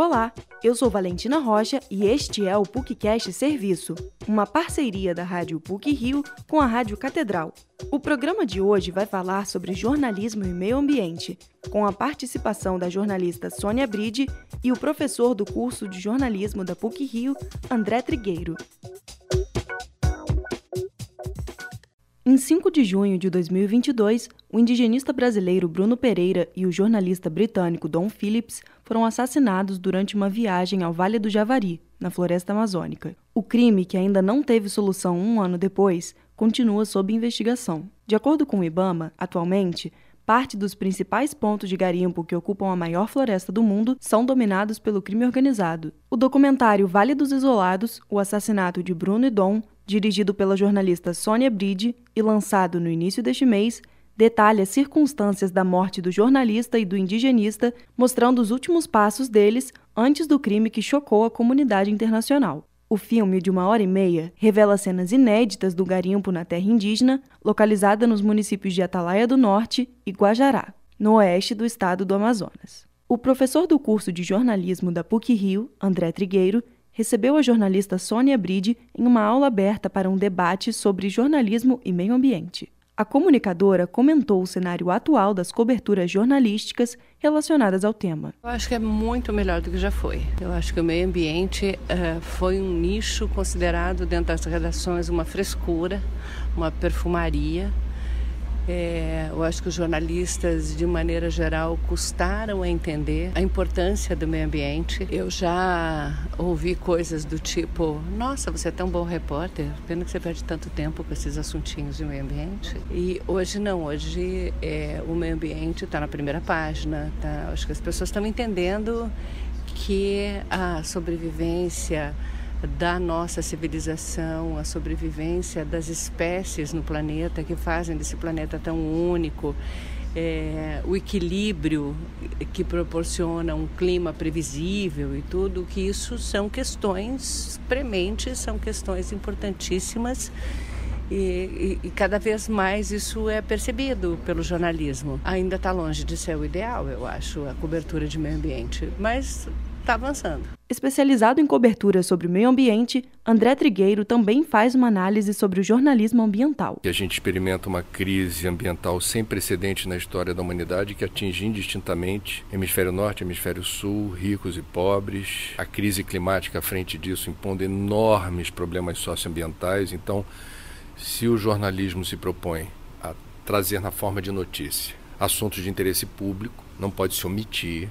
Olá, eu sou Valentina Rocha e este é o PUCcast Serviço, uma parceria da Rádio PUC Rio com a Rádio Catedral. O programa de hoje vai falar sobre jornalismo e meio ambiente, com a participação da jornalista Sônia Bride e o professor do curso de jornalismo da PUC Rio, André Trigueiro. Em 5 de junho de 2022, o indigenista brasileiro Bruno Pereira e o jornalista britânico Don Phillips foram assassinados durante uma viagem ao Vale do Javari, na floresta amazônica. O crime, que ainda não teve solução um ano depois, continua sob investigação. De acordo com o Ibama, atualmente, parte dos principais pontos de garimpo que ocupam a maior floresta do mundo são dominados pelo crime organizado. O documentário Vale dos Isolados, o assassinato de Bruno e Dom, dirigido pela jornalista Sônia Bride e lançado no início deste mês, detalha as circunstâncias da morte do jornalista e do indigenista, mostrando os últimos passos deles antes do crime que chocou a comunidade internacional. O filme, de uma hora e meia, revela cenas inéditas do garimpo na terra indígena, localizada nos municípios de Atalaia do Norte e Guajará, no oeste do estado do Amazonas. O professor do curso de jornalismo da PUC Rio, André Trigueiro, recebeu a jornalista Sônia Bride em uma aula aberta para um debate sobre jornalismo e meio ambiente. A comunicadora comentou o cenário atual das coberturas jornalísticas relacionadas ao tema. Eu acho que é muito melhor do que já foi. Eu acho que o meio ambiente uh, foi um nicho considerado dentro das redações uma frescura, uma perfumaria é, eu acho que os jornalistas, de maneira geral, custaram a entender a importância do meio ambiente. Eu já ouvi coisas do tipo: Nossa, você é tão bom repórter, pena que você perde tanto tempo com esses assuntinhos de meio ambiente. E hoje não, hoje é, o meio ambiente está na primeira página. Tá? Acho que as pessoas estão entendendo que a sobrevivência da nossa civilização, a sobrevivência das espécies no planeta que fazem desse planeta tão único, é, o equilíbrio que proporciona um clima previsível e tudo, que isso são questões prementes, são questões importantíssimas. E, e, e, cada vez mais isso é percebido pelo jornalismo. Ainda está longe de ser o ideal, eu acho, a cobertura de meio ambiente, mas está avançando. Especializado em cobertura sobre o meio ambiente, André Trigueiro também faz uma análise sobre o jornalismo ambiental. A gente experimenta uma crise ambiental sem precedente na história da humanidade que atinge indistintamente hemisfério norte, hemisfério sul, ricos e pobres. A crise climática à frente disso impondo enormes problemas socioambientais. Então, se o jornalismo se propõe a trazer na forma de notícia assuntos de interesse público, não pode se omitir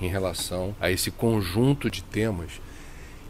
em relação a esse conjunto de temas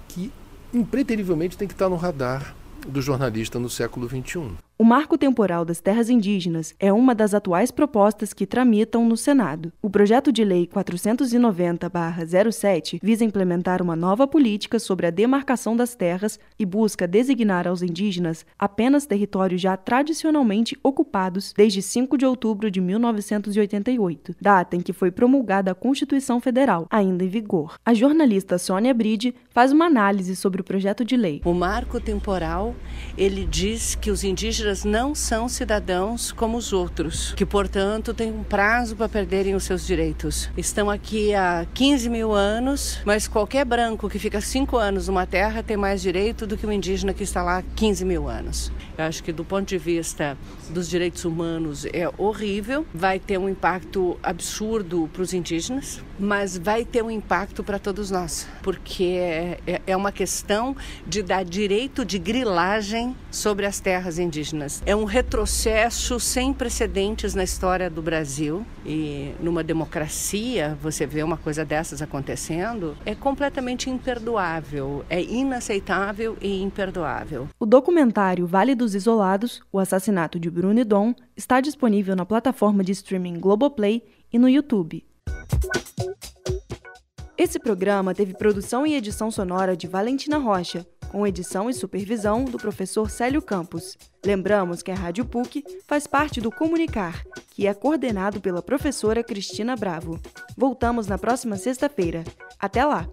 que impreterivelmente tem que estar no radar do jornalista no século XXI. O Marco Temporal das Terras Indígenas é uma das atuais propostas que tramitam no Senado. O projeto de lei 490-07 visa implementar uma nova política sobre a demarcação das terras e busca designar aos indígenas apenas territórios já tradicionalmente ocupados desde 5 de outubro de 1988, data em que foi promulgada a Constituição Federal, ainda em vigor. A jornalista Sônia Bride faz uma análise sobre o projeto de lei. O marco temporal, ele diz que os indígenas não são cidadãos como os outros, que, portanto, têm um prazo para perderem os seus direitos. Estão aqui há 15 mil anos, mas qualquer branco que fica 5 anos numa terra tem mais direito do que o indígena que está lá há 15 mil anos. Eu acho que, do ponto de vista dos direitos humanos, é horrível, vai ter um impacto absurdo para os indígenas, mas vai ter um impacto para todos nós, porque é, é, é uma questão de dar direito de grilagem sobre as terras indígenas indígenas. É um retrocesso sem precedentes na história do Brasil e numa democracia você vê uma coisa dessas acontecendo é completamente imperdoável, é inaceitável e imperdoável. O documentário Vale dos Isolados, o assassinato de Bruno e Dom, está disponível na plataforma de streaming Globoplay e no YouTube. Esse programa teve produção e edição sonora de Valentina Rocha com edição e supervisão do professor Célio Campos. Lembramos que a Rádio PUC faz parte do Comunicar, que é coordenado pela professora Cristina Bravo. Voltamos na próxima sexta-feira. Até lá!